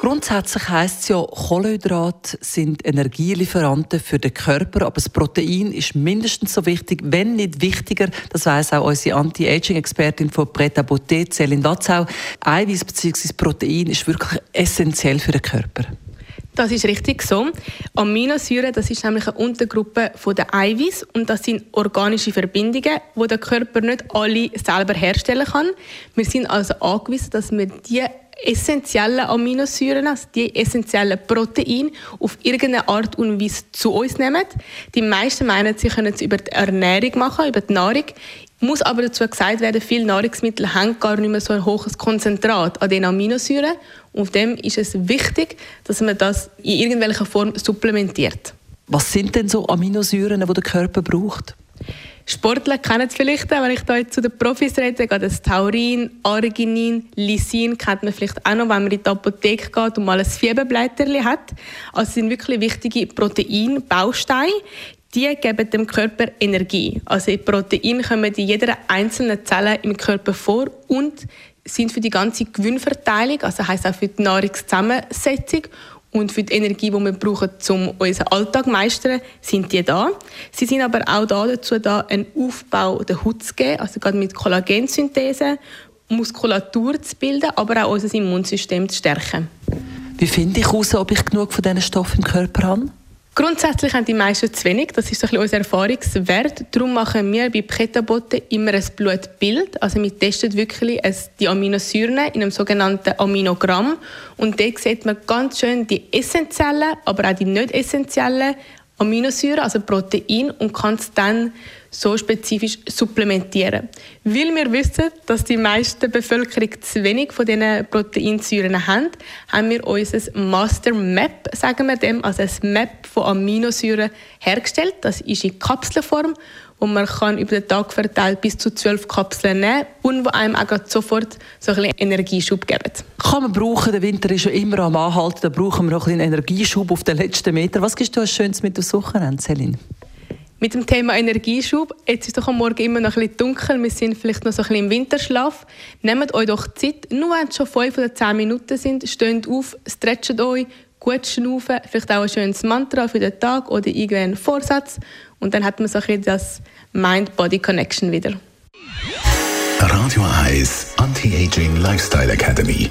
Grundsätzlich heisst es ja, Kohlenhydrate sind Energielieferanten für den Körper, aber das Protein ist mindestens so wichtig, wenn nicht wichtiger. Das weiss auch unsere Anti-Aging-Expertin von Preta Botte, Céline Datzau. Eiweiß bzw. Protein ist wirklich essentiell für den Körper. Das ist richtig so. Aminosäuren, das ist nämlich eine Untergruppe von der Eiweiß und das sind organische Verbindungen, wo der Körper nicht alle selber herstellen kann. Wir sind also angewiesen, dass wir die essentiellen Aminosäuren, also die essentiellen Proteine, auf irgendeine Art und Weise zu uns nehmen. Die meisten meinen, sie können es über die Ernährung machen, über die Nahrung. Muss aber dazu gesagt werden, viele Nahrungsmittel haben gar nicht mehr so ein hohes Konzentrat an den Aminosäuren. Und auf dem ist es wichtig, dass man das in irgendwelcher Form supplementiert. Was sind denn so Aminosäuren, die der Körper braucht? Sportler kennen es vielleicht, wenn ich da zu den Profis rede, geht das Taurin, Arginin, Lysin kennt man vielleicht auch noch, wenn man in die Apotheke geht und mal ein Fieberblätterchen hat. Also es sind wirklich wichtige Proteinbausteine. Die geben dem Körper Energie. Also Proteine kommen in jeder einzelnen Zelle im Körper vor und sind für die ganze Gewinnverteilung, also heißt auch für die Nahrungszusammensetzung und für die Energie, die wir brauchen, um unseren Alltag zu meistern, sind die da. Sie sind aber auch da dazu da, einen Aufbau der Haut zu geben, also gerade mit Kollagensynthese, Muskulatur zu bilden, aber auch unser Immunsystem zu stärken. Wie finde ich heraus, ob ich genug von diesen Stoffen im Körper habe? Grundsätzlich haben die meisten zu wenig, das ist ein unser Erfahrungswert. Darum machen wir bei Pretabote immer ein Blutbild. Also wir testen wirklich die Aminosäuren in einem sogenannten Aminogramm. Und dort sieht man ganz schön die essentiellen, aber auch die nicht essentiellen Aminosäuren, also Protein, und kann es dann so spezifisch supplementieren. Weil wir wissen, dass die meiste Bevölkerung zu wenig von diesen Proteinsäuren haben, haben wir unser Master Map, sagen wir dem, also ein Map von Aminosäuren hergestellt. Das ist in Kapselform und man kann über den Tag verteilt bis zu zwölf Kapseln nehmen und wo einem auch sofort so ein Energieschub geben. Kann man brauchen, der Winter ist ja immer am Anhalten, da brauchen wir noch ein Energieschub auf den letzten Meter. Was gibst du als Schönes mit aufs Wochenende, Celine? Mit dem Thema Energieschub, jetzt ist doch am Morgen immer noch ein bisschen dunkel, wir sind vielleicht noch so ein bisschen im Winterschlaf. Nehmt euch doch Zeit, nur wenn es schon fünf oder zehn Minuten sind, steht auf, stretcht euch, gut schnaufen, vielleicht auch ein schönes Mantra für den Tag oder irgendeinen Vorsatz. Und dann hat man so ein bisschen das Mind-Body-Connection wieder. Radio 1 Anti-Aging Lifestyle Academy